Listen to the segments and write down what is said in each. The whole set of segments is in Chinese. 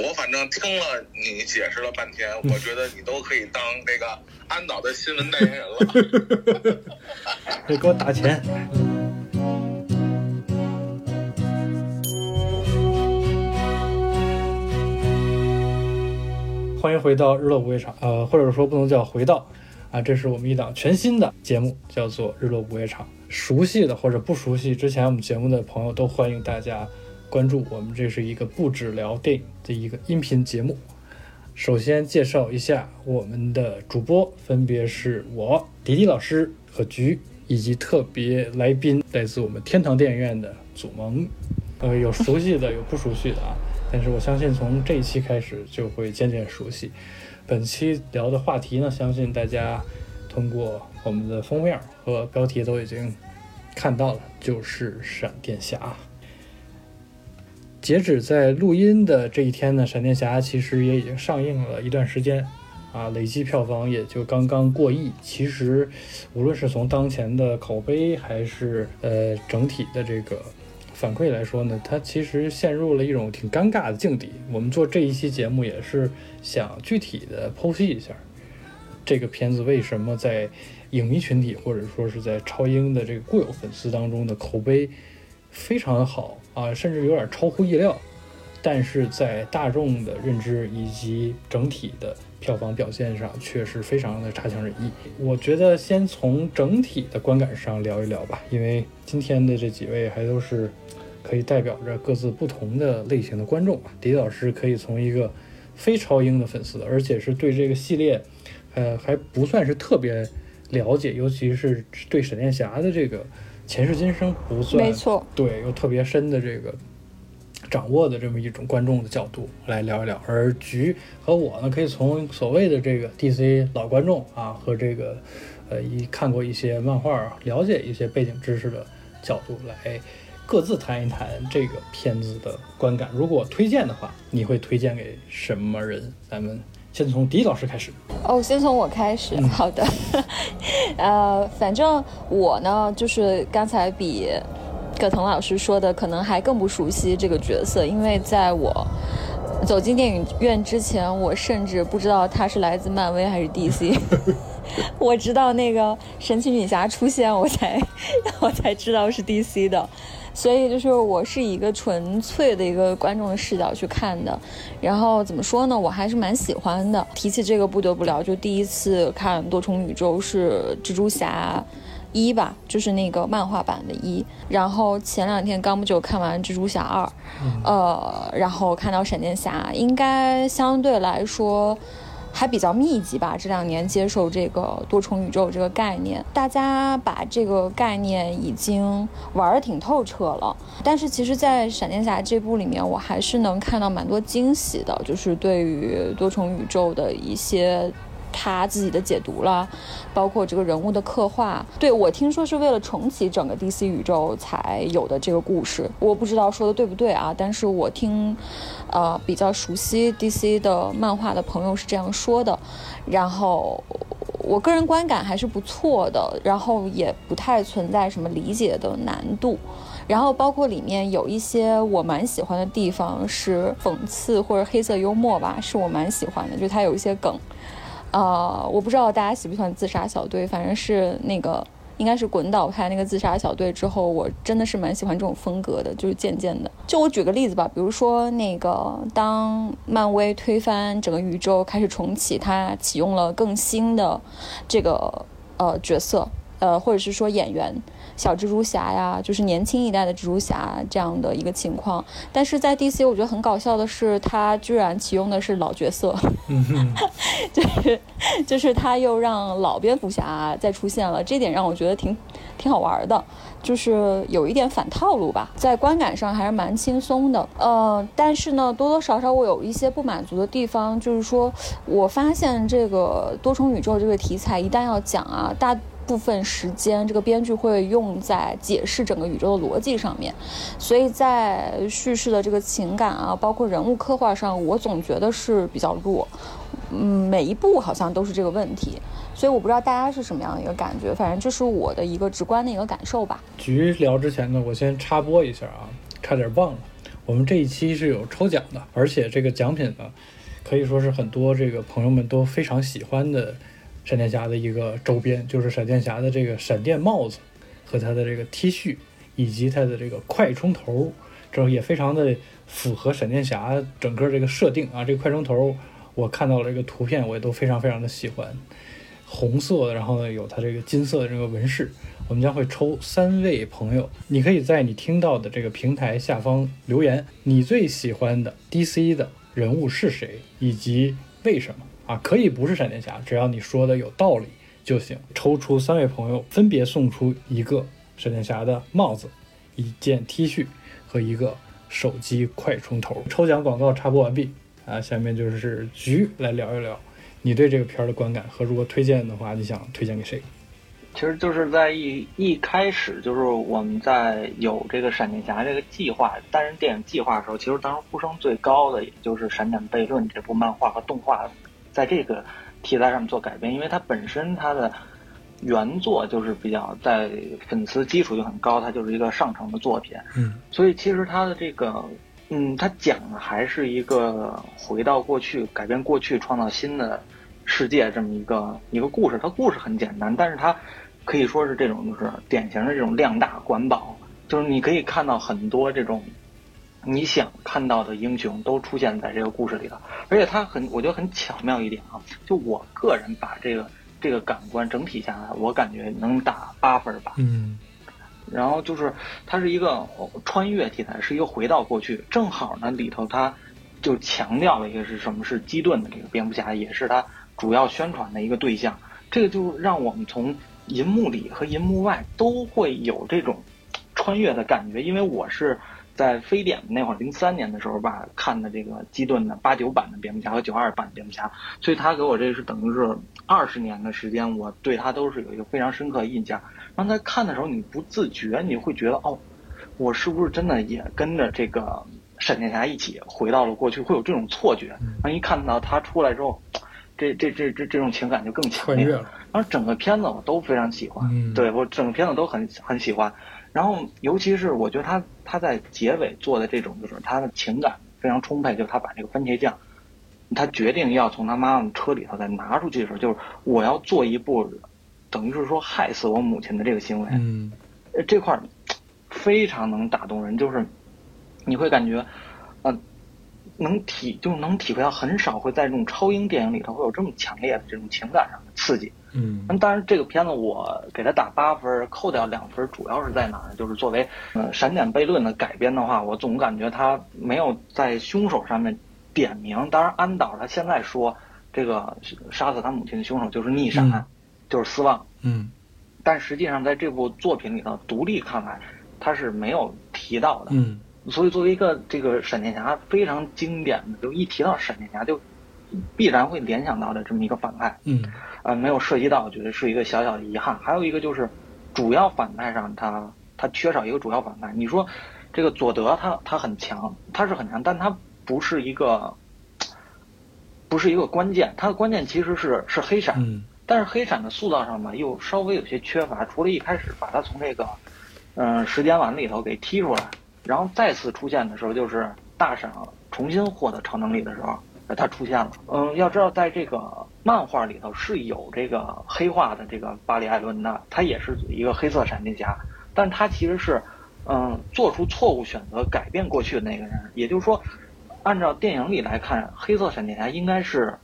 我反正听了你解释了半天，我觉得你都可以当这个安导的新闻代言人了。得给我打钱。欢迎回到日落午夜场，呃，或者说不能叫回到，啊，这是我们一档全新的节目，叫做日落午夜场。熟悉的或者不熟悉之前我们节目的朋友，都欢迎大家关注我们。这是一个不止聊电影的一个音频节目。首先介绍一下我们的主播，分别是我迪迪老师和菊，以及特别来宾来自我们天堂电影院的祖萌。呃，有熟悉的，有不熟悉的啊。但是我相信从这一期开始就会渐渐熟悉。本期聊的话题呢，相信大家通过我们的封面和标题都已经看到了，就是闪电侠。截止在录音的这一天呢，闪电侠其实也已经上映了一段时间，啊，累计票房也就刚刚过亿。其实，无论是从当前的口碑，还是呃整体的这个反馈来说呢，它其实陷入了一种挺尴尬的境地。我们做这一期节目也是想具体的剖析一下这个片子为什么在影迷群体或者说是在超英的这个固有粉丝当中的口碑非常好。啊，甚至有点超乎意料，但是在大众的认知以及整体的票房表现上，却是非常的差强人意。我觉得先从整体的观感上聊一聊吧，因为今天的这几位还都是可以代表着各自不同的类型的观众啊。迪老师可以从一个非超英的粉丝，而且是对这个系列，呃，还不算是特别了解，尤其是对闪电侠的这个。前世今生不算，没错，对，有特别深的这个掌握的这么一种观众的角度来聊一聊。而菊和我呢，可以从所谓的这个 DC 老观众啊，和这个呃一看过一些漫画、了解一些背景知识的角度来各自谈一谈这个片子的观感。如果推荐的话，你会推荐给什么人？咱们。先从迪老师开始哦，先从我开始。好的，呃，反正我呢，就是刚才比葛腾老师说的，可能还更不熟悉这个角色，因为在我走进电影院之前，我甚至不知道他是来自漫威还是 DC。我直到那个神奇女侠出现，我才 我才知道是 DC 的。所以就是我是以一个纯粹的一个观众的视角去看的，然后怎么说呢，我还是蛮喜欢的。提起这个不得不聊，就第一次看多重宇宙是蜘蛛侠一吧，就是那个漫画版的一。然后前两天刚不久看完蜘蛛侠二，呃，然后看到闪电侠，应该相对来说。还比较密集吧，这两年接受这个多重宇宙这个概念，大家把这个概念已经玩的挺透彻了。但是其实，在闪电侠这部里面，我还是能看到蛮多惊喜的，就是对于多重宇宙的一些他自己的解读啦，包括这个人物的刻画。对我听说是为了重启整个 DC 宇宙才有的这个故事，我不知道说的对不对啊，但是我听。呃，比较熟悉 DC 的漫画的朋友是这样说的，然后我个人观感还是不错的，然后也不太存在什么理解的难度，然后包括里面有一些我蛮喜欢的地方是讽刺或者黑色幽默吧，是我蛮喜欢的，就它有一些梗，呃，我不知道大家喜不喜欢自杀小队，反正是那个。应该是滚倒拍那个自杀小队之后，我真的是蛮喜欢这种风格的，就是渐渐的。就我举个例子吧，比如说那个当漫威推翻整个宇宙开始重启，他启用了更新的这个呃角色，呃或者是说演员。小蜘蛛侠呀，就是年轻一代的蜘蛛侠这样的一个情况，但是在 DC，我觉得很搞笑的是，他居然启用的是老角色，就是就是他又让老蝙蝠侠再出现了，这点让我觉得挺挺好玩的，就是有一点反套路吧，在观感上还是蛮轻松的，呃，但是呢，多多少少我有一些不满足的地方，就是说我发现这个多重宇宙这个题材一旦要讲啊，大。部分时间，这个编剧会用在解释整个宇宙的逻辑上面，所以在叙事的这个情感啊，包括人物刻画上，我总觉得是比较弱。嗯，每一部好像都是这个问题，所以我不知道大家是什么样的一个感觉，反正这是我的一个直观的一个感受吧。局聊之前呢，我先插播一下啊，差点忘了。我们这一期是有抽奖的，而且这个奖品呢，可以说是很多这个朋友们都非常喜欢的闪电侠的一个周边，就是闪电侠的这个闪电帽子和他的这个 T 恤，以及他的这个快充头，这也非常的符合闪电侠整个这个设定啊。这个快充头，我看到了这个图片，我也都非常非常的喜欢，红色，然后呢有它这个金色的这个纹饰。我们将会抽三位朋友，你可以在你听到的这个平台下方留言，你最喜欢的 DC 的人物是谁，以及为什么啊？可以不是闪电侠，只要你说的有道理就行。抽出三位朋友，分别送出一个闪电侠的帽子、一件 T 恤和一个手机快充头。抽奖广告插播完毕啊，下面就是局来聊一聊你对这个片儿的观感和如果推荐的话，你想推荐给谁？其实就是在一一开始，就是我们在有这个闪电侠这个计划单人电影计划的时候，其实当时呼声最高的也就是《闪电悖论》这部漫画和动画，在这个题材上面做改编，因为它本身它的原作就是比较在粉丝基础就很高，它就是一个上乘的作品，嗯，所以其实它的这个，嗯，它讲的还是一个回到过去，改变过去，创造新的世界这么一个一个故事。它故事很简单，但是它。可以说是这种，就是典型的这种量大管饱，就是你可以看到很多这种你想看到的英雄都出现在这个故事里头，而且它很，我觉得很巧妙一点啊，就我个人把这个这个感官整体下来，我感觉能打八分吧。嗯，然后就是它是一个穿越题材，是一个回到过去，正好呢里头它就强调了一个是什么是基顿的这个蝙蝠侠，也是它主要宣传的一个对象，这个就让我们从。银幕里和银幕外都会有这种穿越的感觉，因为我是在非典那会儿，零三年的时候吧看的这个基顿的八九版的蝙蝠侠和九二版的蝙蝠侠，所以他给我这是等于是二十年的时间，我对他都是有一个非常深刻的印象。然后在看的时候，你不自觉你会觉得哦，我是不是真的也跟着这个闪电侠一起回到了过去，会有这种错觉。然后一看到他出来之后。这这这这这种情感就更强烈了。然后整个片子我都非常喜欢，对我整个片子都很很喜欢。然后尤其是我觉得他他在结尾做的这种，就是他的情感非常充沛。就是他把这个番茄酱，他决定要从他妈妈车里头再拿出去的时候，就是我要做一步，等于是说害死我母亲的这个行为。嗯，这块非常能打动人，就是你会感觉，嗯。能体就能体会到，很少会在这种超英电影里头会有这么强烈的这种情感上的刺激。嗯，那当然，这个片子我给他打八分，扣掉两分，主要是在哪儿？就是作为呃《闪点悖论》的改编的话，我总感觉他没有在凶手上面点名。当然，安导他现在说这个杀死他母亲的凶手就是逆闪，就是斯旺。嗯，但实际上在这部作品里头，独立看来他是没有提到的。嗯。所以，作为一个这个闪电侠非常经典的，就一提到闪电侠就必然会联想到的这么一个反派，嗯，呃，没有涉及到，我觉得是一个小小的遗憾。还有一个就是主要反派上，他他缺少一个主要反派。你说这个佐德他他很强，他是很强，但他不是一个不是一个关键，他的关键其实是是黑闪，但是黑闪的塑造上吧又稍微有些缺乏，除了一开始把他从这个嗯时间碗里头给踢出来。然后再次出现的时候，就是大闪重新获得超能力的时候，他出现了。嗯，要知道，在这个漫画里头是有这个黑化的这个巴里·艾伦的，他也是一个黑色闪电侠，但他其实是，嗯，做出错误选择改变过去的那个人。也就是说，按照电影里来看，黑色闪电侠应该是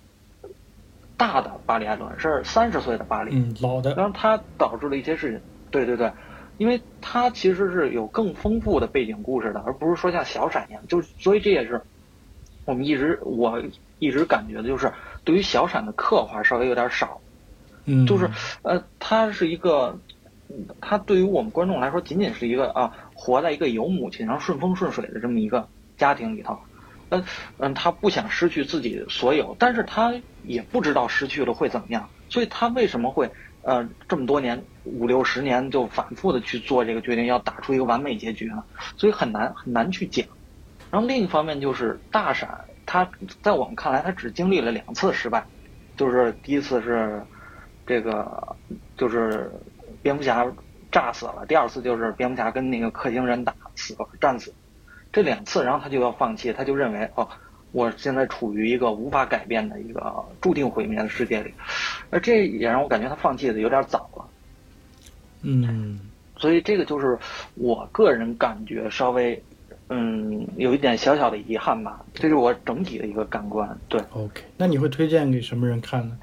大的巴里·艾伦，是三十岁的巴里，嗯，老的。然后他导致了一些事情，对对对。因为他其实是有更丰富的背景故事的，而不是说像小闪一样，就所以这也是我们一直我一直感觉的就是对于小闪的刻画稍微有点少，嗯，就是呃，他是一个，他对于我们观众来说仅仅是一个啊，活在一个有母亲然后顺风顺水的这么一个家庭里头，嗯嗯，他不想失去自己所有，但是他也不知道失去了会怎么样，所以他为什么会？呃，这么多年五六十年就反复的去做这个决定，要打出一个完美结局呢，所以很难很难去讲。然后另一方面就是大闪，他在我们看来他只经历了两次失败，就是第一次是这个就是蝙蝠侠炸死了，第二次就是蝙蝠侠跟那个克星人打死了战死。这两次，然后他就要放弃，他就认为哦，我现在处于一个无法改变的一个注定毁灭的世界里，而这也让我感觉他放弃的有点早了。嗯，所以这个就是我个人感觉稍微，嗯，有一点小小的遗憾吧。这是我整体的一个感官。对，OK，那你会推荐给什么人看呢？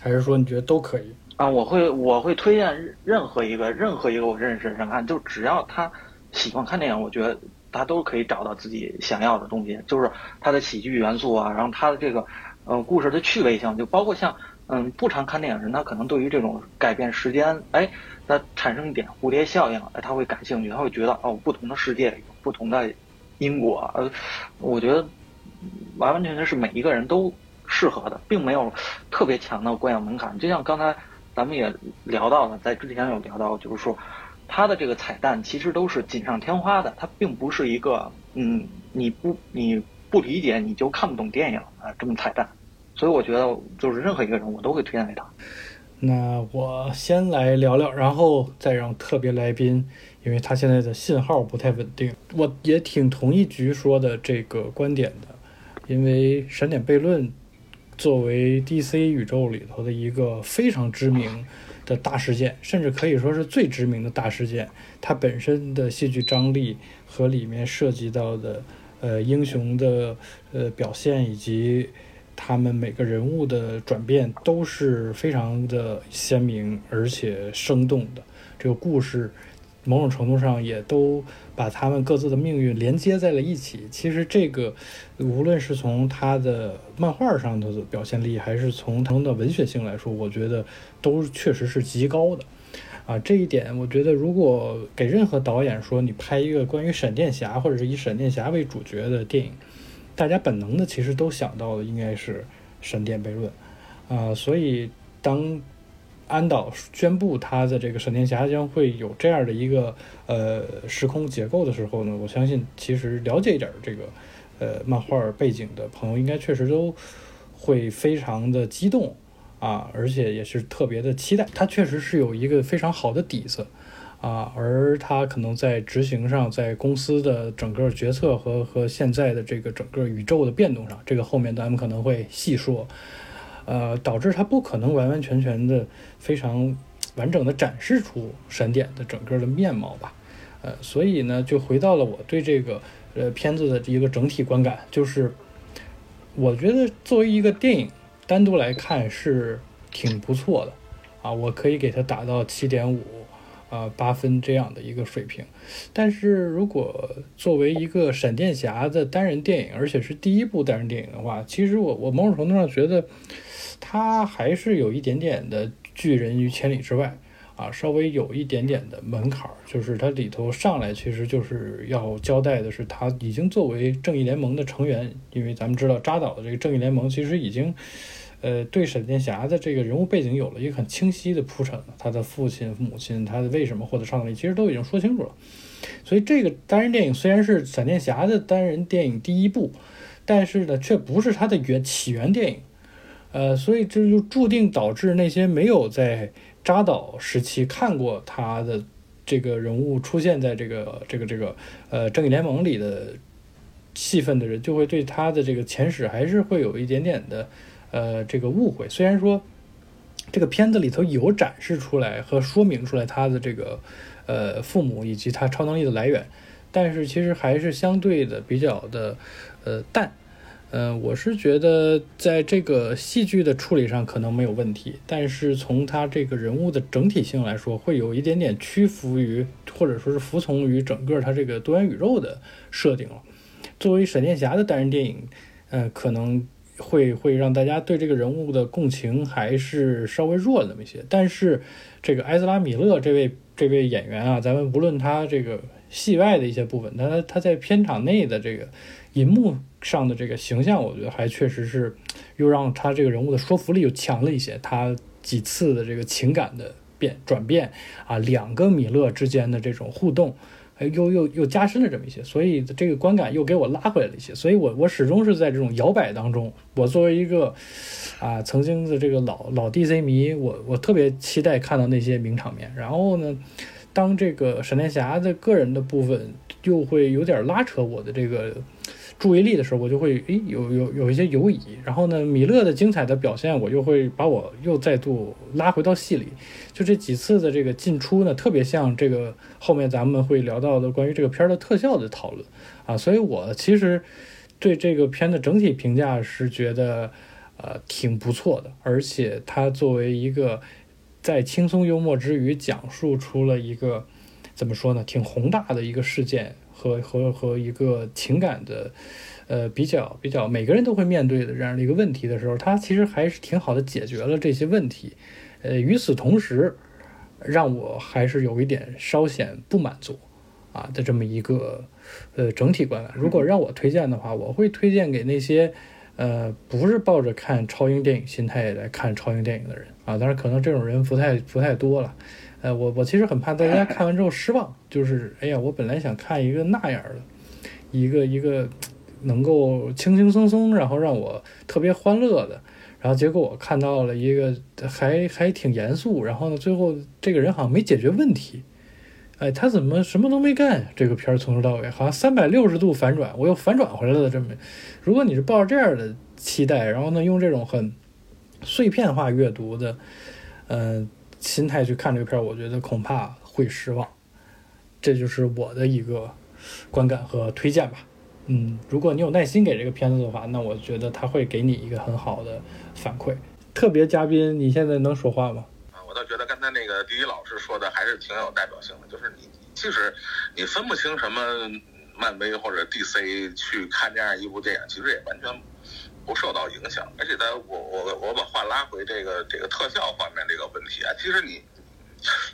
还是说你觉得都可以？啊，我会我会推荐任何一个任何一个我认识的人看，就只要他喜欢看电影，我觉得他都可以找到自己想要的东西，就是他的喜剧元素啊，然后他的这个呃故事的趣味性，就包括像嗯不常看电影人，他可能对于这种改变时间，哎，他产生一点蝴蝶效应，哎，他会感兴趣，他会觉得哦，不同的世界有不同的因果，呃，我觉得完完全全是每一个人都适合的，并没有特别强的观影门槛，就像刚才。咱们也聊到了，在之前有聊到，就是说，它的这个彩蛋其实都是锦上添花的，它并不是一个，嗯，你不你不理解你就看不懂电影啊这么彩蛋，所以我觉得就是任何一个人我都会推荐给他。那我先来聊聊，然后再让特别来宾，因为他现在的信号不太稳定，我也挺同意局说的这个观点的，因为闪点悖论。作为 DC 宇宙里头的一个非常知名的大事件，甚至可以说是最知名的大事件，它本身的戏剧张力和里面涉及到的呃英雄的呃表现，以及他们每个人物的转变，都是非常的鲜明而且生动的。这个故事某种程度上也都。把他们各自的命运连接在了一起。其实这个，无论是从他的漫画上的表现力，还是从他的文学性来说，我觉得都确实是极高的。啊，这一点我觉得，如果给任何导演说你拍一个关于闪电侠或者是以闪电侠为主角的电影，大家本能的其实都想到的应该是闪电悖论。啊，所以当。安导宣布他的这个闪电侠将会有这样的一个呃时空结构的时候呢，我相信其实了解一点这个呃漫画背景的朋友应该确实都会非常的激动啊，而且也是特别的期待。他确实是有一个非常好的底子啊，而他可能在执行上，在公司的整个决策和和现在的这个整个宇宙的变动上，这个后面咱们可能会细说。呃，导致它不可能完完全全的非常完整的展示出闪点的整个的面貌吧，呃，所以呢，就回到了我对这个呃片子的一个整体观感，就是我觉得作为一个电影单独来看是挺不错的，啊，我可以给它打到七点五啊八分这样的一个水平，但是如果作为一个闪电侠的单人电影，而且是第一部单人电影的话，其实我我某种程度上觉得。它还是有一点点的拒人于千里之外啊，稍微有一点点的门槛儿，就是它里头上来其实就是要交代的是，他已经作为正义联盟的成员，因为咱们知道扎导的这个正义联盟其实已经，呃，对闪电侠的这个人物背景有了一个很清晰的铺陈，他的父亲、母亲，他的为什么获得超能力，其实都已经说清楚了。所以这个单人电影虽然是闪电侠的单人电影第一部，但是呢，却不是他的原起源电影。呃，所以这就注定导致那些没有在扎导时期看过他的这个人物出现在这个这个这个呃正义联盟里的戏份的人，就会对他的这个前史还是会有一点点的呃这个误会。虽然说这个片子里头有展示出来和说明出来他的这个呃父母以及他超能力的来源，但是其实还是相对的比较的呃淡。嗯，我是觉得在这个戏剧的处理上可能没有问题，但是从他这个人物的整体性来说，会有一点点屈服于或者说是服从于整个他这个多元宇宙的设定了。作为闪电侠的单人电影，呃，可能会会让大家对这个人物的共情还是稍微弱那么一些。但是这个埃兹拉米勒这位这位演员啊，咱们无论他这个戏外的一些部分，他他在片场内的这个银幕。上的这个形象，我觉得还确实是又让他这个人物的说服力又强了一些。他几次的这个情感的变转变啊，两个米勒之间的这种互动，又又又加深了这么一些，所以这个观感又给我拉回来了一些。所以我我始终是在这种摇摆当中。我作为一个啊曾经的这个老老 DC 迷，我我特别期待看到那些名场面。然后呢，当这个闪电侠的个人的部分又会有点拉扯我的这个注意力的时候，我就会诶有有有一些犹疑。然后呢，米勒的精彩的表现，我又会把我又再度拉回到戏里。就这几次的这个进出呢，特别像这个后面咱们会聊到的关于这个片儿的特效的讨论啊。所以我其实对这个片的整体评价是觉得呃挺不错的，而且它作为一个在轻松幽默之余讲述出了一个怎么说呢，挺宏大的一个事件和和和一个情感的，呃，比较比较每个人都会面对的这样的一个问题的时候，他其实还是挺好的解决了这些问题。呃，与此同时，让我还是有一点稍显不满足啊的这么一个呃整体观感。如果让我推荐的话，我会推荐给那些呃不是抱着看超英电影心态来看超英电影的人啊。当然，可能这种人不太不太多了。呃，我我其实很怕大家看完之后失望，就是哎呀，我本来想看一个那样的，一个一个能够轻轻松松，然后让我特别欢乐的。然后结果我看到了一个还还挺严肃，然后呢，最后这个人好像没解决问题，哎，他怎么什么都没干？这个片儿从头到尾好像三百六十度反转，我又反转回来了。这么，如果你是抱着这样的期待，然后呢，用这种很碎片化阅读的，呃，心态去看这个片儿，我觉得恐怕会失望。这就是我的一个观感和推荐吧。嗯，如果你有耐心给这个片子的话，那我觉得他会给你一个很好的反馈。特别嘉宾，你现在能说话吗？啊，我倒觉得刚才那个第一老师说的还是挺有代表性的，就是你即使你分不清什么漫威或者 DC 去看这样一部电影，其实也完全不受到影响。而且在我我我把话拉回这个这个特效方面这个问题啊，其实你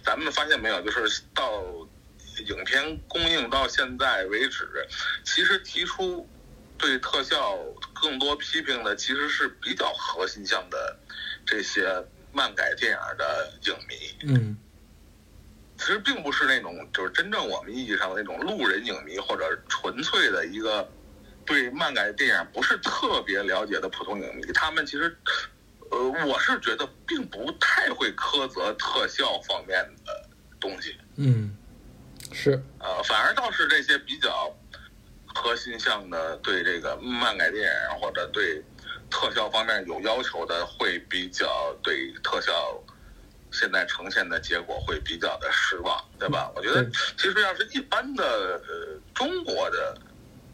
咱们发现没有，就是到。影片公映到现在为止，其实提出对特效更多批评的，其实是比较核心向的这些漫改电影的影迷。嗯，其实并不是那种就是真正我们意义上的那种路人影迷，或者纯粹的一个对漫改电影不是特别了解的普通影迷。他们其实，呃，我是觉得并不太会苛责特效方面的东西。嗯。是，呃，反而倒是这些比较核心向的，对这个漫改电影或者对特效方面有要求的，会比较对特效现在呈现的结果会比较的失望，对吧？我觉得其实要是一般的呃中国的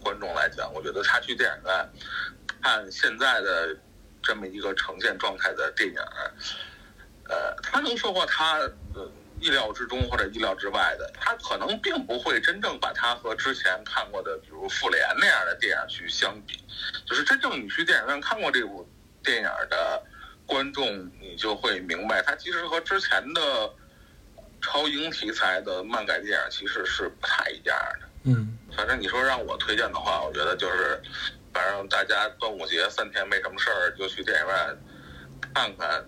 观众来讲，我觉得他去电影院看现在的这么一个呈现状态的电影，呃，他能收获他呃。意料之中或者意料之外的，他可能并不会真正把它和之前看过的，比如《复联》那样的电影去相比。就是真正你去电影院看过这部电影的观众，你就会明白，它其实和之前的超英题材的漫改电影其实是不太一样的。嗯，反正你说让我推荐的话，我觉得就是，反正大家端午节三天没什么事儿，就去电影院看看。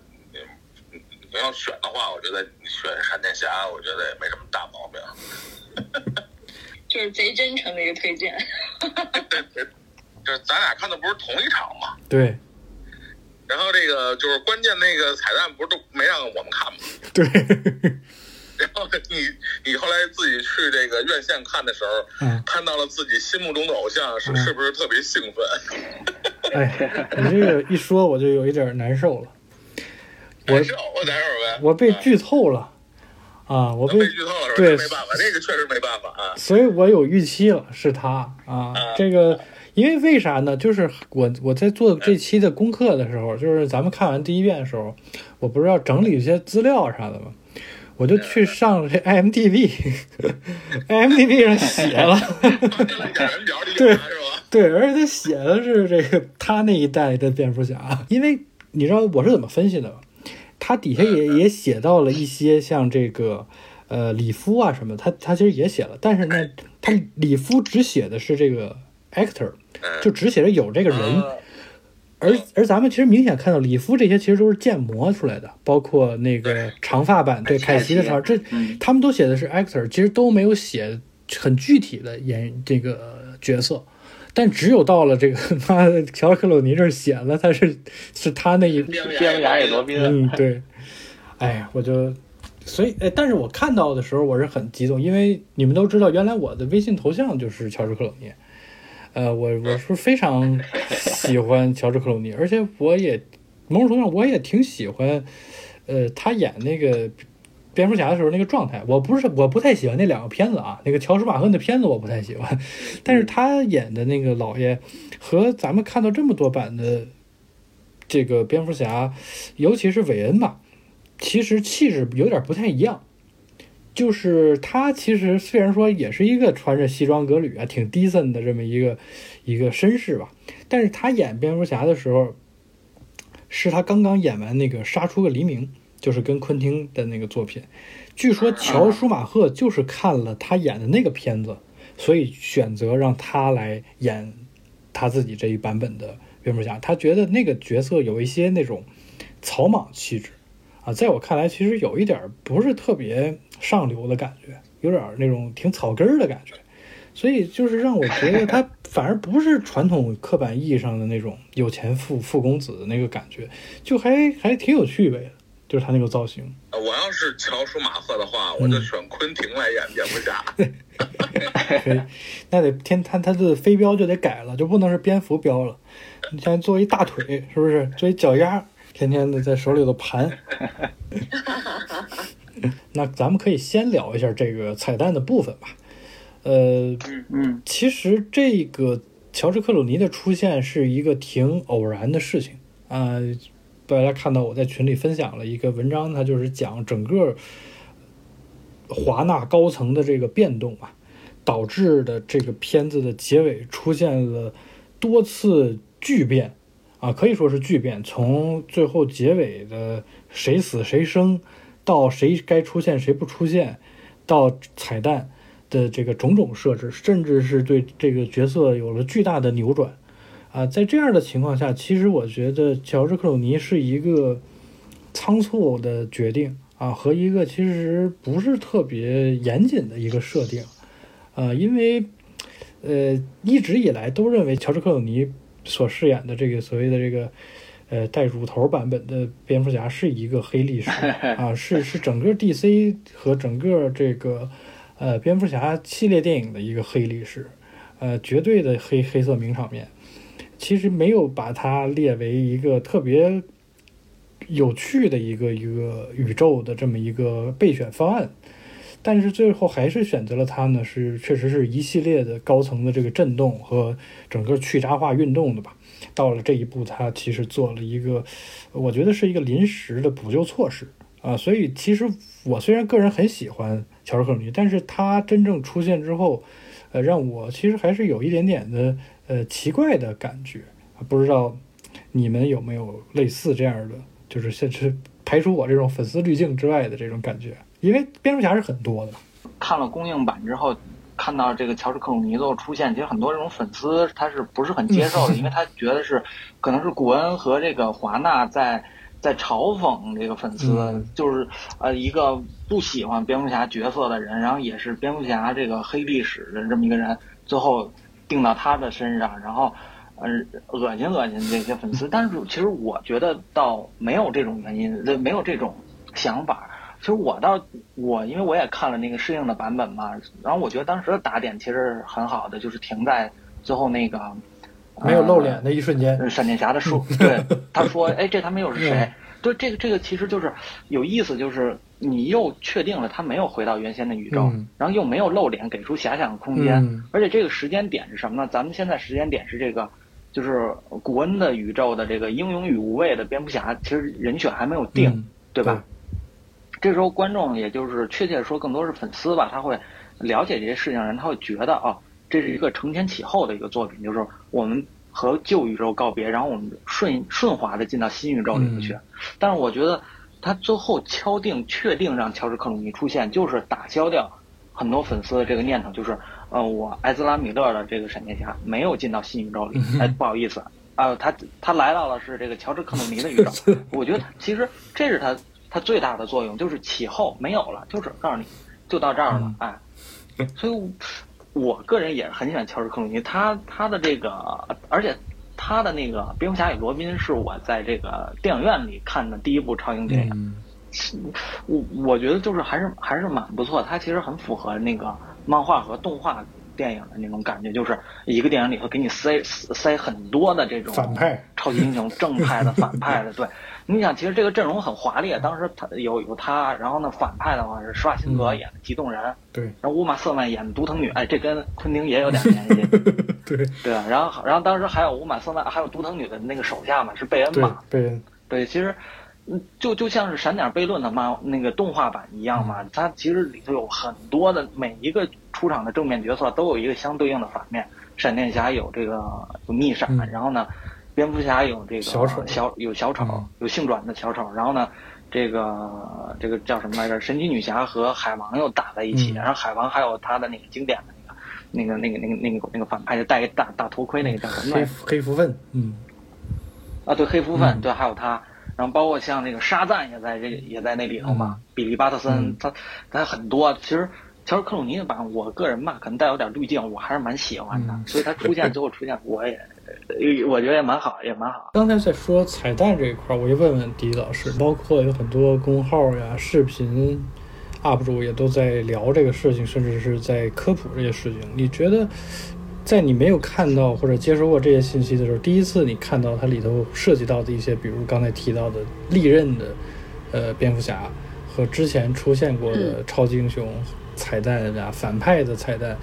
你要选的话，我觉得你选闪电侠，我觉得也没什么大毛病。就是贼真诚的一个推荐。就是咱俩看的不是同一场吗？对。然后这个就是关键那个彩蛋，不是都没让我们看吗？对。你你后来自己去这个院线看的时候，看到了自己心目中的偶像，是是不是特别兴奋？哎，你这个一说，我就有一点难受了。我我我被剧透了，啊，我被剧透了，对，没办法，这个确实没办法啊。所以我有预期了，是他啊，这个，因为为啥呢？就是我我在做这期的功课的时候，就是咱们看完第一遍的时候，我不是要整理一些资料啥的吗？我就去上了这 IMDB，IMDB 上写了，对对，而且他写的是这个他那一代的蝙蝠侠，因为你知道我是怎么分析的吗？他底下也也写到了一些像这个，呃，里夫啊什么，他他其实也写了，但是呢，他里夫只写的是这个 actor，就只写着有这个人，而而咱们其实明显看到里夫这些其实都是建模出来的，包括那个长发版对凯奇的长，这他们都写的是 actor，其实都没有写很具体的演这个角色。但只有到了这个妈的乔克鲁尼这儿写了，他是是他那一蝙蝠侠也罗宾。嗯，对。哎呀，我就所以，哎，但是我看到的时候我是很激动，因为你们都知道，原来我的微信头像就是乔治克鲁尼，呃，我我是非常喜欢乔治克鲁尼，而且我也某种程度上我也挺喜欢，呃，他演那个蝙蝠侠的时候那个状态。我不是我不太喜欢那两个片子啊，那个乔什马赫的片子我不太喜欢，但是他演的那个老爷和咱们看到这么多版的这个蝙蝠侠，尤其是韦恩吧。其实气质有点不太一样，就是他其实虽然说也是一个穿着西装革履啊，挺 decent 的这么一个一个绅士吧，但是他演蝙蝠侠的时候，是他刚刚演完那个《杀出个黎明》，就是跟昆汀的那个作品。据说乔舒马赫就是看了他演的那个片子，所以选择让他来演他自己这一版本的蝙蝠侠。他觉得那个角色有一些那种草莽气质。啊，在我看来，其实有一点不是特别上流的感觉，有点那种挺草根儿的感觉，所以就是让我觉得他反而不是传统刻板意义上的那种有钱富富公子的那个感觉，就还还挺有趣味的，就是他那个造型。我要是乔舒马赫的话，我就选昆汀来演蝙蝠侠。那得天他他的飞镖就得改了，就不能是蝙蝠镖了，你像做一大腿，是不是？做一脚丫。天天的在手里头盘，那咱们可以先聊一下这个彩蛋的部分吧。呃，嗯，其实这个乔治克鲁尼的出现是一个挺偶然的事情啊。大家看到我在群里分享了一个文章，它就是讲整个华纳高层的这个变动嘛，导致的这个片子的结尾出现了多次巨变。啊，可以说是巨变，从最后结尾的谁死谁生，到谁该出现谁不出现，到彩蛋的这个种种设置，甚至是对这个角色有了巨大的扭转。啊，在这样的情况下，其实我觉得乔治克鲁尼是一个仓促的决定啊，和一个其实不是特别严谨的一个设定。啊，因为呃，一直以来都认为乔治克鲁尼。所饰演的这个所谓的这个，呃，带乳头版本的蝙蝠侠是一个黑历史 啊，是是整个 DC 和整个这个呃蝙蝠侠系列电影的一个黑历史，呃，绝对的黑黑色名场面。其实没有把它列为一个特别有趣的一个一个宇宙的这么一个备选方案。但是最后还是选择了它呢，是确实是一系列的高层的这个震动和整个去渣化运动的吧。到了这一步，它其实做了一个，我觉得是一个临时的补救措施啊。所以其实我虽然个人很喜欢乔治克鲁尼，但是他真正出现之后，呃，让我其实还是有一点点的呃奇怪的感觉。不知道你们有没有类似这样的，就是甚至 排除我这种粉丝滤镜之外的这种感觉。因为蝙蝠侠是很多的，看了公映版之后，看到这个乔治克鲁尼最后出现，其实很多这种粉丝他是不是很接受的？因为他觉得是，可能是古恩和这个华纳在在嘲讽这个粉丝，就是呃一个不喜欢蝙蝠侠角色的人，然后也是蝙蝠侠这个黑历史的这么一个人，最后定到他的身上，然后嗯恶心恶心这些粉丝。但是其实我觉得倒没有这种原因，没有这种想法。其实我倒我因为我也看了那个适应的版本嘛，然后我觉得当时的打点其实很好的，就是停在最后那个没有露脸的一瞬间，闪电侠的说，对他说，哎，这他们又是谁？对，这个这个其实就是有意思，就是你又确定了他没有回到原先的宇宙，然后又没有露脸，给出遐想空间，而且这个时间点是什么呢？咱们现在时间点是这个，就是古恩的宇宙的这个英勇与无畏的蝙蝠侠，其实人选还没有定，对吧？这时候观众，也就是确切说，更多是粉丝吧，他会了解这些事情，人他会觉得哦，这是一个承前启后的一个作品，就是我们和旧宇宙告别，然后我们顺顺滑的进到新宇宙里面去。但是我觉得他最后敲定确定让乔治克鲁尼出现，就是打消掉很多粉丝的这个念头，就是呃，我埃兹拉米勒的这个闪电侠没有进到新宇宙里，哎，不好意思啊，他他来到了是这个乔治克鲁尼的宇宙。我觉得其实这是他。它最大的作用就是起后没有了，就是告诉你，就到这儿了，哎，所以，我个人也是很喜欢乔治克鲁尼，他他的这个，而且他的那个蝙蝠侠与罗宾是我在这个电影院里看的第一部超英电影，我我觉得就是还是还是蛮不错，它其实很符合那个漫画和动画电影的那种感觉，就是一个电影里头给你塞塞很多的这种反派超级英雄，正派的、反派的，对。你想，其实这个阵容很华丽，当时他有有他，然后呢，反派的话是施瓦辛格演的激动人，对，然后乌玛瑟曼演的独藤女，哎，这跟昆汀也有点联系，对。对啊，然后然后当时还有乌玛瑟曼，还有独藤女的那个手下嘛，是贝恩嘛，贝恩，对，其实，嗯，就就像是《闪点悖论》的漫那个动画版一样嘛，它其实里头有很多的每一个出场的正面角色都有一个相对应的反面。闪电侠有这个有逆闪，嗯。然后呢，蝙蝠侠有这个小丑小有小丑，嗯。有性转的小丑，然后呢，这个这个叫什么来着？神奇女侠和海王又打在一起，嗯。然后海王还有他的那个经典的那个那个那个那个那个那个反派，就戴一大大头盔那个叫什么来黑着？黑蝠鲼，嗯，啊，对，黑蝠鲼，嗯。对，还有他，然后包括像那个沙赞也在这也在那里头嘛，比利巴特森，嗯。他他很多，其实乔治克鲁尼的版，我个人吧，可能带有点滤镜，我还是蛮喜欢的，嗯。所以他出现最后出现，我也呃我觉得也蛮好，也蛮好。刚才在说彩蛋这一块儿，我就问问迪老师，包括有很多公号呀、视频 UP 主也都在聊这个事情，甚至是在科普这些事情。你觉得，在你没有看到或者接收过这些信息的时候，第一次你看到它里头涉及到的一些，比如刚才提到的历任的呃蝙蝠侠和之前出现过的超级英雄彩蛋呀、反派的彩蛋，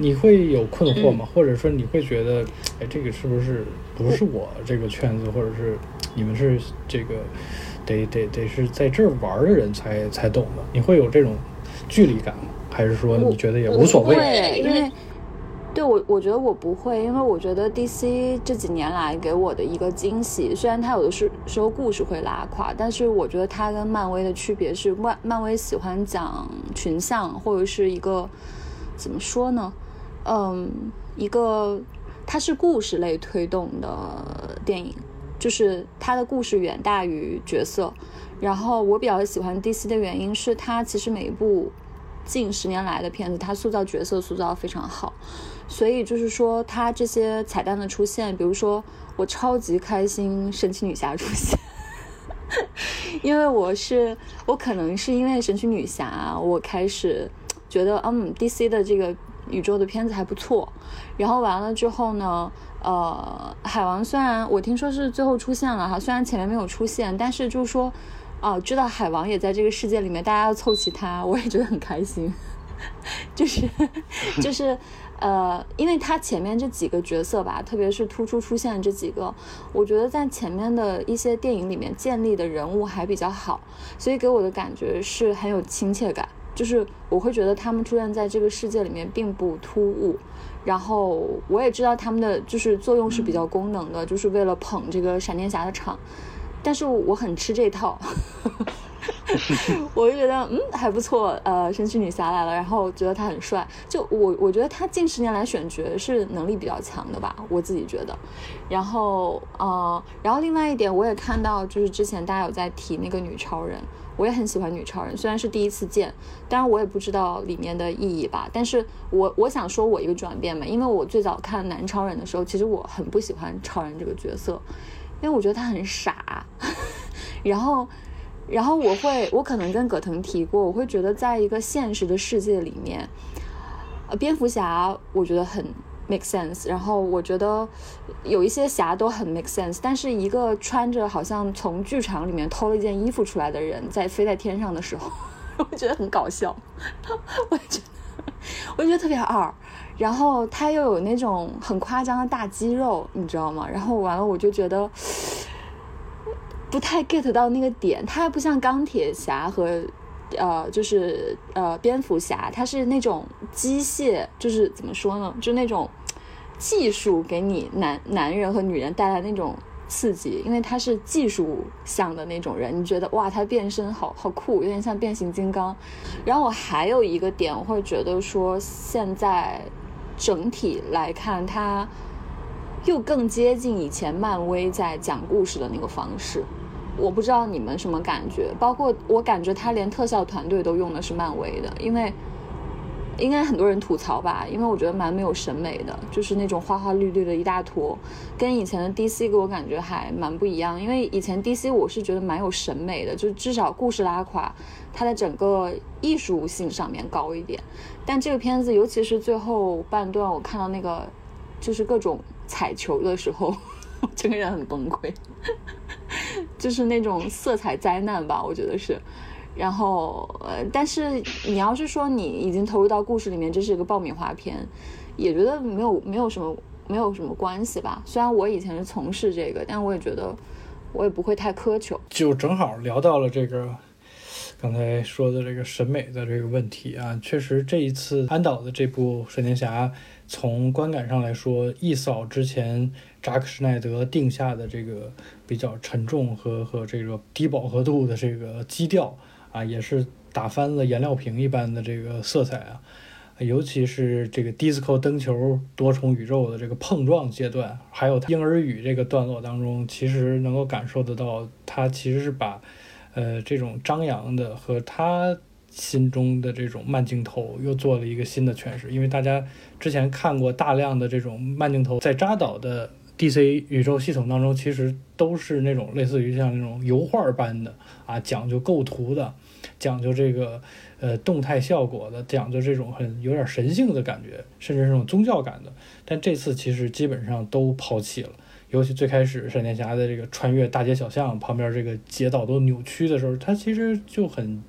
你会有困惑吗？或者说你会觉得，哎，这个是不是不是我这个圈子，或者是你们是这个得得得是在这儿玩的人才才懂的？你会有这种距离感吗？还是说你觉得也无所谓？对，因为对我，我觉得我不会，因为我觉得 DC 这几年来给我的一个惊喜，虽然它有的时时候故事会拉垮，但是我觉得它跟漫威的区别是，漫漫威喜欢讲群像或者是一个怎么说呢，嗯，一个它是故事类推动的电影，就是它的故事远大于角色。然后我比较喜欢 DC 的原因是，它其实每一部近十年来的片子，它塑造角色塑造非常好，所以就是说，它这些彩蛋的出现，比如说我超级开心神奇女侠出现。因为我是我可能是因为神奇女侠，我开始觉得嗯，DC 的这个宇宙的片子还不错。然后完了之后呢，呃，海王虽然我听说是最后出现了哈，虽然前面没有出现，但是就是说，哦、知道海王也在这个世界里面，大家要凑齐他，我也觉得很开心。就是就是呃，因为他前面这几个角色吧，特别是突出出现这几个，我觉得在前面的一些电影里面建立的人物还比较好，所以给我的感觉是很有亲切感。就是我会觉得他们出现在这个世界里面并不突兀，然后我也知道他们的就是作用是比较功能的，就是为了捧这个闪电侠的场，但是我很吃这套。我就觉得嗯还不错，呃，神奇女侠来了，然后觉得他很帅，就我我觉得他近十年来选角是能力比较强的吧，我自己觉得。然后呃，然后另外一点我也看到，就是之前大家有在提那个女超人，我也很喜欢女超人，虽然是第一次见，当然我也不知道里面的意义吧，但是我 我想说我一个转变嘛，因为我最早看男超人的时候，其实我很不喜欢超人这个角色，因为我觉得他很傻，然后。然后我会，我可能跟葛腾提过，我会觉得在一个现实的世界里面，呃，蝙蝠侠我觉得很 make sense，然后我觉得有一些侠都很 make sense，但是一个穿着好像从剧场里面偷了一件衣服出来的人在飞在天上的时候，我觉得很搞笑，我觉得我觉得特别二，然后他又有那种很夸张的大肌肉，你知道吗？然后完了我就觉得。不太 get 到那个点，它还不像钢铁侠和，呃，就是呃蝙蝠侠，它是那种机械，就是怎么说呢，就那种技术给你男男人和女人带来那种刺激，因为他是技术向的那种人，你觉得哇，他变身好好酷，有点像变形金刚。然后我还有一个点，我会觉得说现在整体来看，它又更接近以前漫威在讲故事的那个方式。我不知道你们什么感觉，包括我感觉他连特效团队都用的是漫威的，因为应该很多人吐槽吧，因为我觉得蛮没有审美的，就是那种花花绿绿的一大坨，跟以前的 DC 给我感觉还蛮不一样。因为以前 DC 我是觉得蛮有审美的，就至少故事拉垮，它的整个艺术性上面高一点。但这个片子，尤其是最后半段，我看到那个就是各种彩球的时候，整个人很崩溃，就是那种色彩灾难吧，我觉得是。然后，呃，但是你要是说你已经投入到故事里面，这是一个爆米花片，也觉得没有没有什么没有什么关系吧。虽然我以前是从事这个，但我也觉得我也不会太苛求。就正好聊到了这个刚才说的这个审美的这个问题啊，确实这一次安导的这部闪电侠，从观感上来说，一扫之前扎克施奈德定下的这个比较沉重和和这个低饱和度的这个基调。啊，也是打翻了颜料瓶一般的这个色彩啊，尤其是这个 disco 灯球多重宇宙的这个碰撞阶段，还有婴儿语这个段落当中，其实能够感受得到，他其实是把，呃，这种张扬的和他心中的这种慢镜头又做了一个新的诠释。因为大家之前看过大量的这种慢镜头，在扎导的 DC 宇宙系统当中，其实都是那种类似于像那种油画般的啊，讲究构图的。讲究这个呃动态效果的，讲究这种很有点神性的感觉，甚至这种宗教感的。但这次其实基本上都抛弃了，尤其最开始闪电侠的这个穿越大街小巷，旁边这个街道都扭曲的时候，它其实就很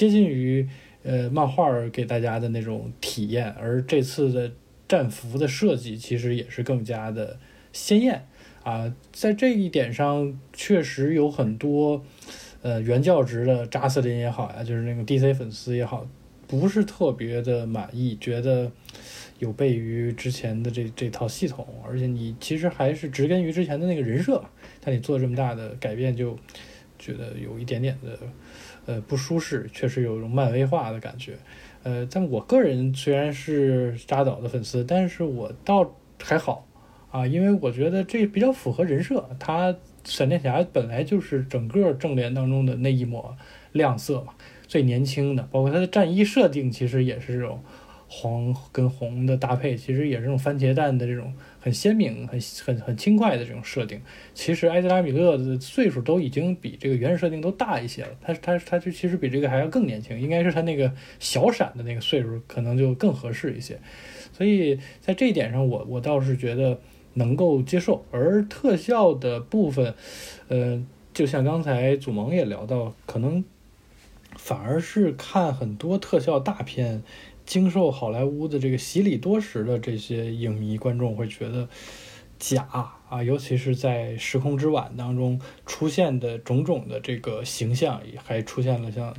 接近于呃漫画给大家的那种体验。而这次的战服的设计其实也是更加的鲜艳啊，在这一点上确实有很多。呃，原教职的扎斯林也好呀，就是那个 DC 粉丝也好，不是特别的满意，觉得有悖于之前的这这套系统，而且你其实还是植根于之前的那个人设，但你做这么大的改变，就觉得有一点点的呃不舒适，确实有一种漫威化的感觉。呃，但我个人虽然是扎导的粉丝，但是我倒还好啊，因为我觉得这比较符合人设，他。闪电侠本来就是整个正联当中的那一抹亮色嘛，最年轻的，包括他的战衣设定，其实也是这种黄跟红的搭配，其实也是这种番茄蛋的这种很鲜明、很很很轻快的这种设定。其实埃德拉米勒的岁数都已经比这个原始设定都大一些了，他他他就其实比这个还要更年轻，应该是他那个小闪的那个岁数可能就更合适一些。所以在这一点上，我我倒是觉得。能够接受，而特效的部分，呃，就像刚才祖萌也聊到，可能反而是看很多特效大片，经受好莱坞的这个洗礼多时的这些影迷观众会觉得假啊，尤其是在《时空之碗》当中出现的种种的这个形象，还出现了像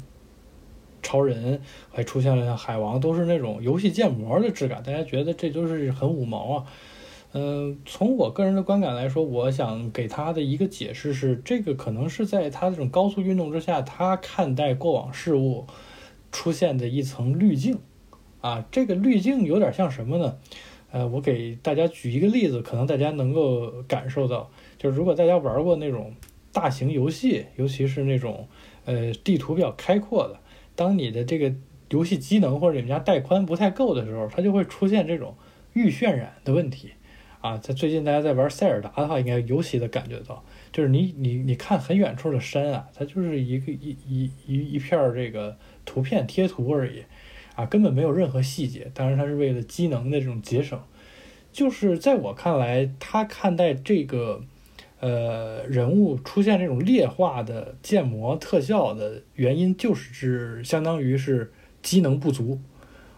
超人，还出现了像海王，都是那种游戏建模的质感，大家觉得这都是很五毛啊。嗯，从我个人的观感来说，我想给他的一个解释是，这个可能是在他这种高速运动之下，他看待过往事物出现的一层滤镜。啊，这个滤镜有点像什么呢？呃，我给大家举一个例子，可能大家能够感受到，就是如果大家玩过那种大型游戏，尤其是那种呃地图比较开阔的，当你的这个游戏机能或者你们家带宽不太够的时候，它就会出现这种预渲染的问题。啊，在最近大家在玩塞尔达的话，应该尤其的感觉到，就是你你你看很远处的山啊，它就是一个一一一一片这个图片贴图而已，根本没有任何细节。当然，它是为了机能的这种节省。就是在我看来，他看待这个呃人物出现这种劣化的建模特效的原因，就是指相当于是机能不足。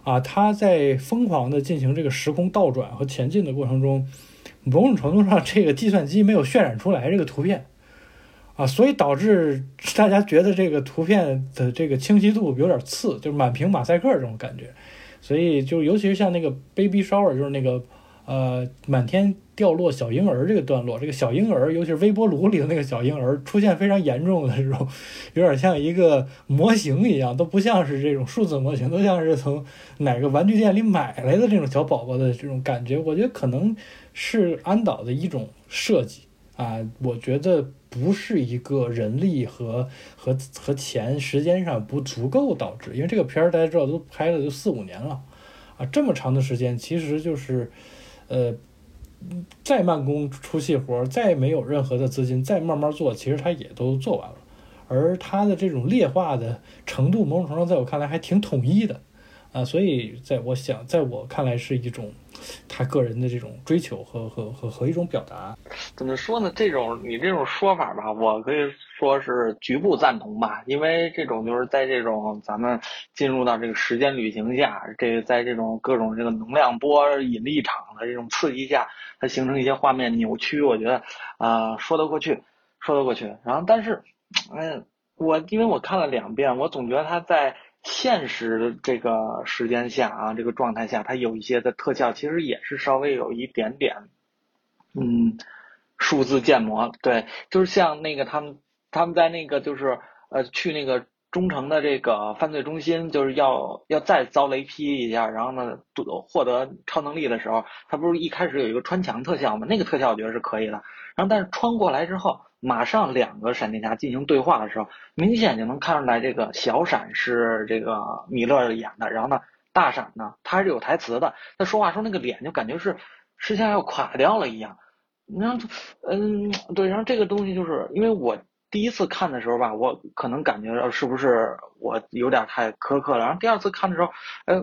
啊，他在疯狂的进行这个时空倒转和前进的过程中，某种程度上，这个计算机没有渲染出来这个图片，啊，所以导致大家觉得这个图片的这个清晰度有点次，就是满屏马赛克这种感觉，所以就尤其是像那个 Baby Shower，就是那个呃满天。掉落小婴儿这个段落，这个小婴儿，尤其是微波炉里的那个小婴儿，出现非常严重的这种，有点像一个模型一样，都不像是这种数字模型，都像是从哪个玩具店里买来的这种小宝宝的这种感觉。我觉得可能是安导的一种设计啊，我觉得不是一个人力和和和钱时间上不足够导致，因为这个片儿大家知道都拍了就四五年了啊，这么长的时间，其实就是呃。再慢工出细活，再没有任何的资金，再慢慢做，其实他也都做完了。而他的这种劣化的程度，某种程度在我看来还挺统一的，啊，所以在我想，在我看来是一种他个人的这种追求和和和和一种表达。怎么说呢？这种你这种说法吧，我可以说是局部赞同吧，因为这种就是在这种咱们进入到这个时间旅行下，这个在这种各种这个能量波引力场的这种刺激下。它形成一些画面扭曲，我觉得，啊，说得过去，说得过去。然后，但是，嗯，我因为我看了两遍，我总觉得他在现实的这个时间下啊，这个状态下，它有一些的特效，其实也是稍微有一点点，嗯，数字建模。对，就是像那个他们，他们在那个就是呃去那个。中城的这个犯罪中心就是要要再遭雷劈一下，然后呢，获得超能力的时候，他不是一开始有一个穿墙特效吗？那个特效我觉得是可以的。然后，但是穿过来之后，马上两个闪电侠进行对话的时候，明显就能看出来，这个小闪是这个米勒演的，然后呢，大闪呢他是有台词的，他说话时候那个脸就感觉是，是像要垮掉了一样。然后，嗯，对，然后这个东西就是因为我。第一次看的时候吧，我可能感觉是不是我有点太苛刻了。然后第二次看的时候，哎，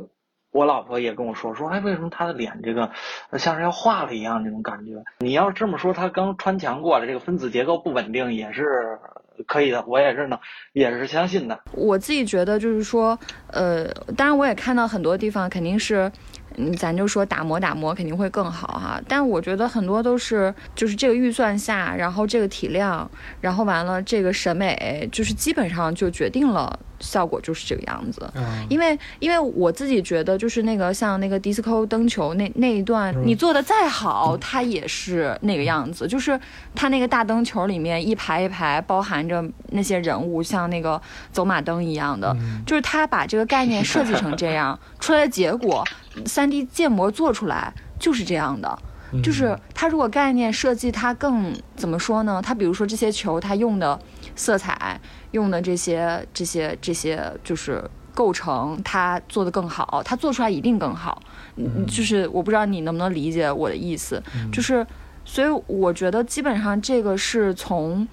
我老婆也跟我说说，哎，为什么他的脸这个像是要化了一样那种感觉？你要这么说，他刚穿墙过来，这个分子结构不稳定也是可以的，我也是呢，也是相信的。我自己觉得就是说，呃，当然我也看到很多地方肯定是。嗯，咱就说打磨打磨肯定会更好哈，但我觉得很多都是就是这个预算下，然后这个体量，然后完了这个审美，就是基本上就决定了。效果就是这个样子，因为因为我自己觉得，就是那个像那个迪斯科灯球那那一段，你做的再好，它也是那个样子。就是它那个大灯球里面一排一排包含着那些人物，像那个走马灯一样的，就是他把这个概念设计成这样，出来的结果，三 D 建模做出来就是这样的。就是它如果概念设计它更怎么说呢？它比如说这些球，它用的色彩。用的这些、这些、这些，就是构成，它做的更好，它做出来一定更好。嗯，就是我不知道你能不能理解我的意思，就是，所以我觉得基本上这个是从。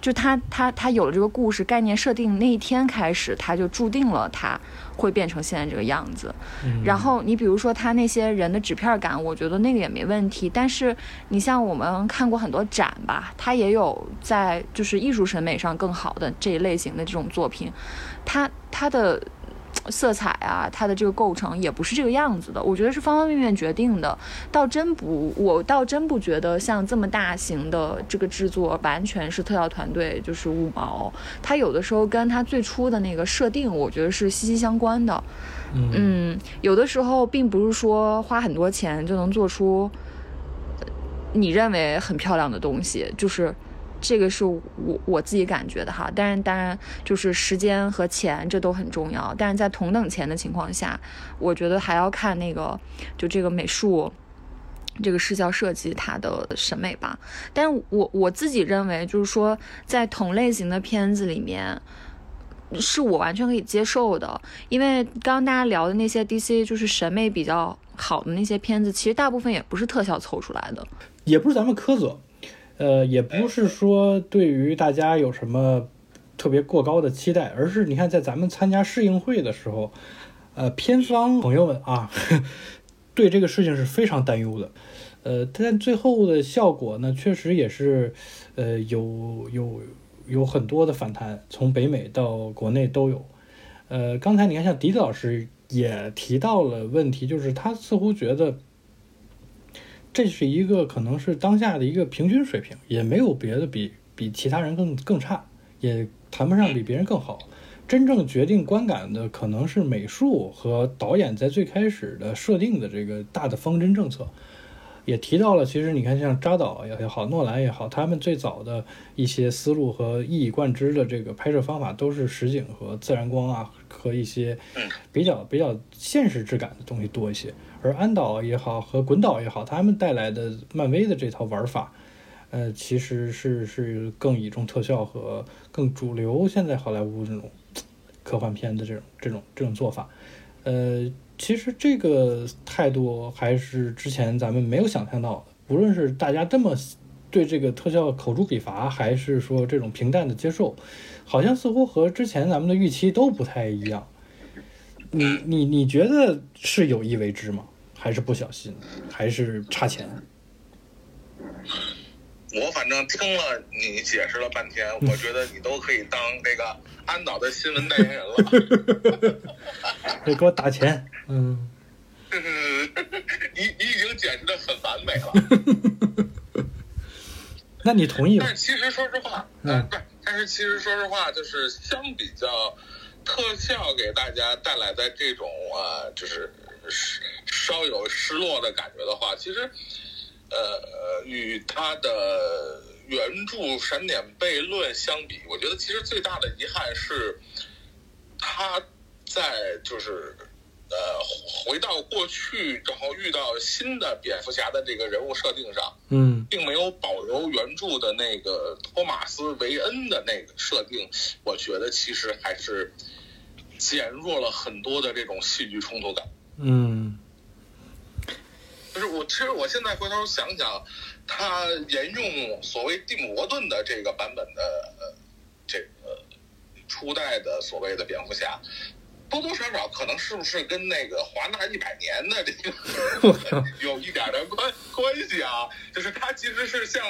就他他他有了这个故事概念设定那一天开始，他就注定了他会变成现在这个样子。然后你比如说他那些人的纸片感，我觉得那个也没问题。但是你像我们看过很多展吧，他也有在就是艺术审美上更好的这一类型的这种作品，他他的。色彩啊，它的这个构成也不是这个样子的，我觉得是方方面面决定的。倒真不，我倒真不觉得像这么大型的这个制作完全是特效团队就是五毛，它有的时候跟它最初的那个设定，我觉得是息息相关的。嗯，有的时候并不是说花很多钱就能做出你认为很漂亮的东西，就是。这个是我我自己感觉的哈，但是当然就是时间和钱这都很重要，但是在同等钱的情况下，我觉得还要看那个就这个美术，这个视效设计它的审美吧。但是我我自己认为就是说，在同类型的片子里面，是我完全可以接受的，因为刚刚大家聊的那些 DC 就是审美比较好的那些片子，其实大部分也不是特效凑出来的，也不是咱们苛责。呃，也不是说对于大家有什么特别过高的期待，而是你看，在咱们参加试映会的时候，呃，片方朋友们啊，对这个事情是非常担忧的。呃，但最后的效果呢，确实也是，呃，有有有很多的反弹，从北美到国内都有。呃，刚才你看，像迪子老师也提到了问题，就是他似乎觉得。这是一个可能是当下的一个平均水平，也没有别的比比其他人更更差，也谈不上比别人更好。真正决定观感的可能是美术和导演在最开始的设定的这个大的方针政策。也提到了，其实你看像扎导也好，诺兰也好，他们最早的一些思路和一以贯之的这个拍摄方法都是实景和自然光啊，和一些比较比较现实质感的东西多一些。而安导也好和滚导也好，他们带来的漫威的这套玩法，呃，其实是是更倚重特效和更主流现在好莱坞这种科幻片的这种这种这种做法。呃，其实这个态度还是之前咱们没有想象到的。无论是大家这么对这个特效口诛笔伐，还是说这种平淡的接受，好像似乎和之前咱们的预期都不太一样。你你你觉得是有意为之吗？还是不小心？还是差钱？我反正听了你解释了半天，我觉得你都可以当这个安导的新闻代言人了。你给我打钱，嗯。你你已经解释的很完美了。那你同意吗？但其实说实话，嗯，不是，但是其实说实话，就是相比较特效给大家带来的这种啊，就是稍有失落的感觉的话，其实呃，与他的原著《闪点悖论》相比，我觉得其实最大的遗憾是他在就是。呃，回到过去，然后遇到新的蝙蝠侠的这个人物设定上，嗯，并没有保留原著的那个托马斯·维恩的那个设定，我觉得其实还是减弱了很多的这种戏剧冲突感。嗯，就是我其实我现在回头想想，他沿用所谓蒂姆·沃顿的这个版本的呃这个初代的所谓的蝙蝠侠。多多少少可能是不是跟那个华纳一百年的这个 有一点的关关系啊？就是他其实是像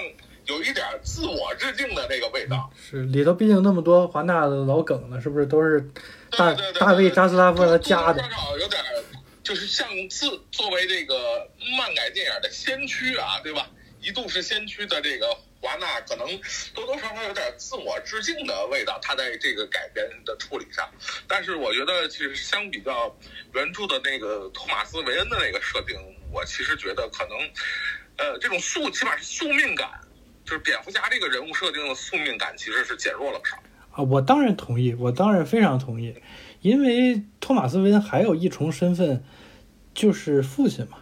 有一点自我致敬的这个味道。是里头毕竟那么多华纳的老梗呢，是不是都是大大卫扎斯拉夫他加的？多少有点就是像自作为这个漫改电影的先驱啊，对吧？一度是先驱的这个。华纳可能多多少少有点自我致敬的味道，他在这个改编的处理上。但是我觉得，其实相比较原著的那个托马斯·韦恩的那个设定，我其实觉得可能，呃，这种宿起码是宿命感，就是蝙蝠侠这个人物设定的宿命感，其实是减弱了不少。啊，我当然同意，我当然非常同意，因为托马斯·韦恩还有一重身份，就是父亲嘛。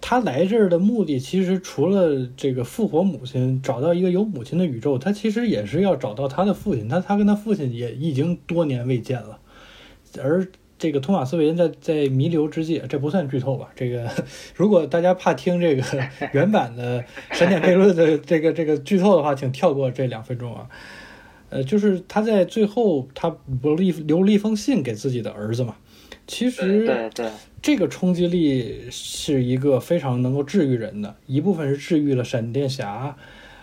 他来这儿的目的，其实除了这个复活母亲，找到一个有母亲的宇宙，他其实也是要找到他的父亲。他他跟他父亲也已经多年未见了。而这个托马斯·韦恩在在弥留之际，这不算剧透吧？这个如果大家怕听这个原版的《闪电悖论》的这个这个剧透的话，请跳过这两分钟啊。呃，就是他在最后，他不留留了一封信给自己的儿子嘛。其实对对。这个冲击力是一个非常能够治愈人的，一部分是治愈了闪电侠，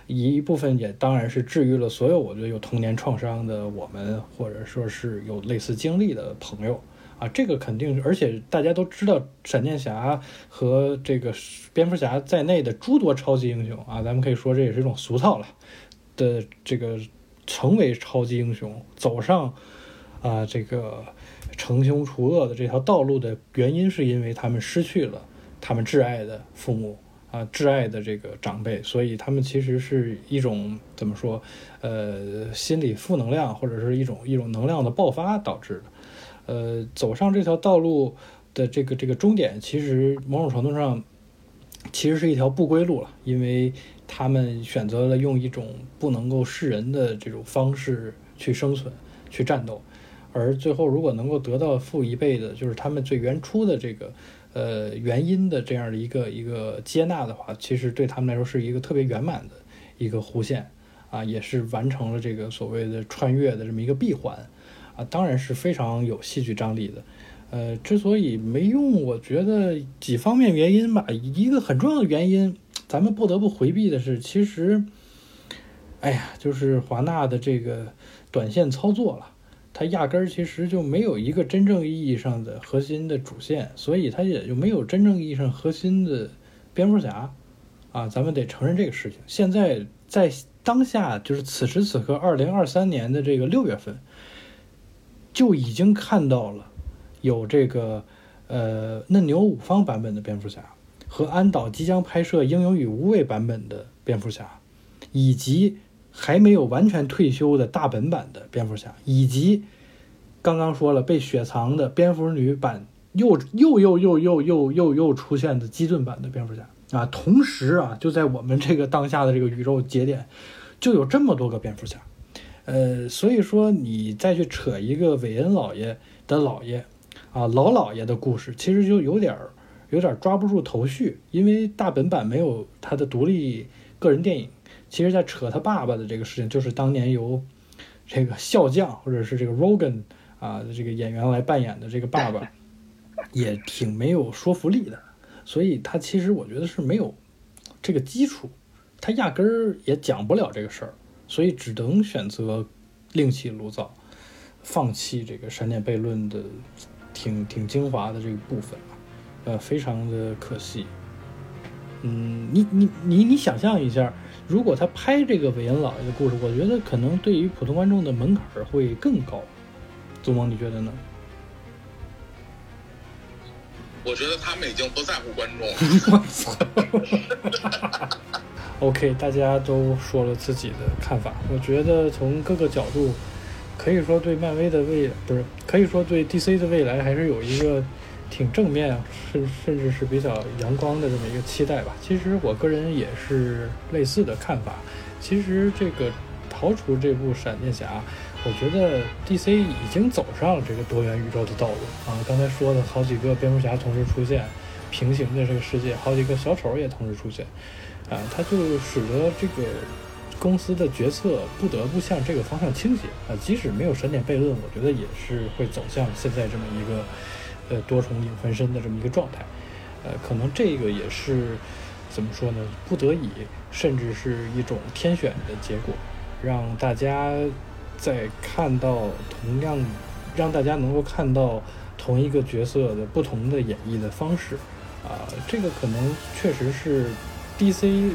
一部分也当然是治愈了所有我觉得有童年创伤的我们，或者说是有类似经历的朋友啊，这个肯定，而且大家都知道闪电侠和这个蝙蝠侠在内的诸多超级英雄啊，咱们可以说这也是一种俗套了的这个成为超级英雄，走上啊这个。惩凶除恶的这条道路的原因，是因为他们失去了他们挚爱的父母啊，挚爱的这个长辈，所以他们其实是一种怎么说，呃，心理负能量或者是一种一种能量的爆发导致的。呃，走上这条道路的这个这个终点，其实某种程度上其实是一条不归路了，因为他们选择了用一种不能够示人的这种方式去生存、去战斗。而最后，如果能够得到父一辈的，就是他们最原初的这个，呃，原因的这样的一个一个接纳的话，其实对他们来说是一个特别圆满的一个弧线，啊，也是完成了这个所谓的穿越的这么一个闭环，啊，当然是非常有戏剧张力的。呃，之所以没用，我觉得几方面原因吧，一个很重要的原因，咱们不得不回避的是，其实，哎呀，就是华纳的这个短线操作了。它压根儿其实就没有一个真正意义上的核心的主线，所以它也就没有真正意义上核心的蝙蝠侠，啊，咱们得承认这个事情。现在在当下，就是此时此刻，二零二三年的这个六月份，就已经看到了有这个呃嫩牛五方版本的蝙蝠侠，和安导即将拍摄英勇与无畏版本的蝙蝠侠，以及。还没有完全退休的大本版的蝙蝠侠，以及刚刚说了被雪藏的蝙蝠女版，又又又又又又又又出现的基顿版的蝙蝠侠啊！同时啊，就在我们这个当下的这个宇宙节点，就有这么多个蝙蝠侠，呃，所以说你再去扯一个韦恩老爷的老爷啊，老老爷的故事其实就有点儿有点抓不住头绪，因为大本版没有他的独立个人电影。其实，在扯他爸爸的这个事情，就是当年由这个笑匠或者是这个 Rogan 啊这个演员来扮演的这个爸爸，也挺没有说服力的。所以他其实我觉得是没有这个基础，他压根儿也讲不了这个事儿，所以只能选择另起炉灶，放弃这个闪点悖论的挺挺精华的这个部分呃，非常的可惜。嗯，你你你你想象一下。如果他拍这个韦恩老爷的故事，我觉得可能对于普通观众的门槛会更高。祖蒙，你觉得呢？我觉得他们已经不在乎观众了。OK，大家都说了自己的看法。我觉得从各个角度，可以说对漫威的未不是，可以说对 DC 的未来还是有一个。挺正面，甚甚至是比较阳光的这么一个期待吧。其实我个人也是类似的看法。其实这个逃出这部闪电侠，我觉得 DC 已经走上了这个多元宇宙的道路啊。刚才说的好几个蝙蝠侠同时出现，平行的这个世界，好几个小丑也同时出现，啊，它就使得这个公司的决策不得不向这个方向倾斜啊。即使没有闪电悖论，我觉得也是会走向现在这么一个。呃，多重影分身的这么一个状态，呃，可能这个也是怎么说呢？不得已，甚至是一种天选的结果，让大家在看到同样，让大家能够看到同一个角色的不同的演绎的方式，啊，这个可能确实是 DC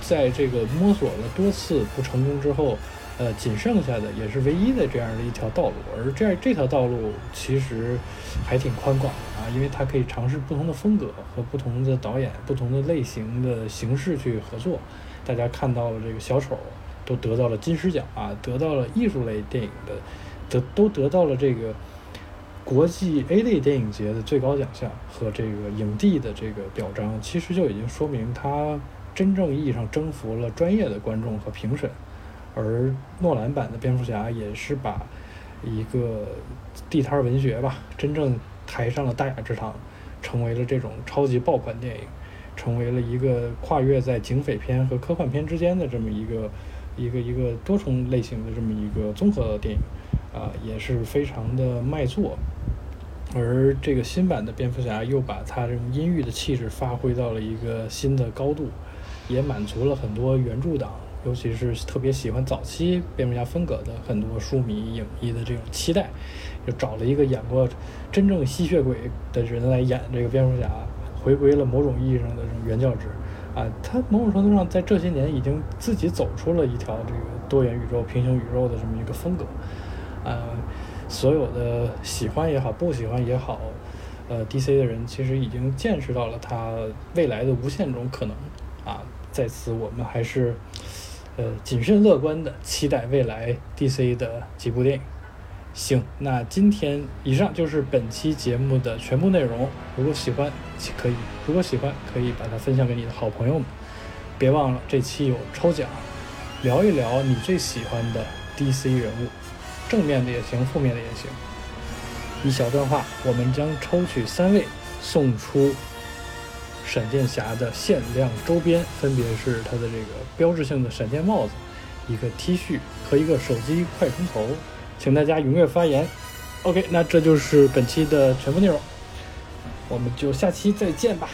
在这个摸索了多次不成功之后。呃，仅剩下的也是唯一的这样的一条道路，而这样这条道路其实还挺宽广的啊，因为它可以尝试不同的风格和不同的导演、不同的类型的形式去合作。大家看到了这个小丑都得到了金狮奖啊，得到了艺术类电影的，得都得到了这个国际 A 类电影节的最高奖项和这个影帝的这个表彰，其实就已经说明他真正意义上征服了专业的观众和评审。而诺兰版的蝙蝠侠也是把一个地摊文学吧，真正抬上了大雅之堂，成为了这种超级爆款电影，成为了一个跨越在警匪片和科幻片之间的这么一个一个一个多重类型的这么一个综合的电影，啊，也是非常的卖座。而这个新版的蝙蝠侠又把他这种阴郁的气质发挥到了一个新的高度，也满足了很多原著党。尤其是特别喜欢早期蝙蝠侠风格的很多书迷影迷的这种期待，就找了一个演过真正吸血鬼的人来演这个蝙蝠侠，回归了某种意义上的这种原教旨啊。他某种程度上在这些年已经自己走出了一条这个多元宇宙、平行宇宙的这么一个风格啊。所有的喜欢也好，不喜欢也好，呃，DC 的人其实已经见识到了他未来的无限种可能啊。在此，我们还是。呃，谨慎乐观的期待未来 DC 的几部电影。行，那今天以上就是本期节目的全部内容。如果喜欢，可以；如果喜欢，可以把它分享给你的好朋友们。别忘了，这期有抽奖，聊一聊你最喜欢的 DC 人物，正面的也行，负面的也行。一小段话，我们将抽取三位，送出。闪电侠的限量周边分别是它的这个标志性的闪电帽子、一个 T 恤和一个手机快充头，请大家踊跃发言。OK，那这就是本期的全部内容，我们就下期再见吧。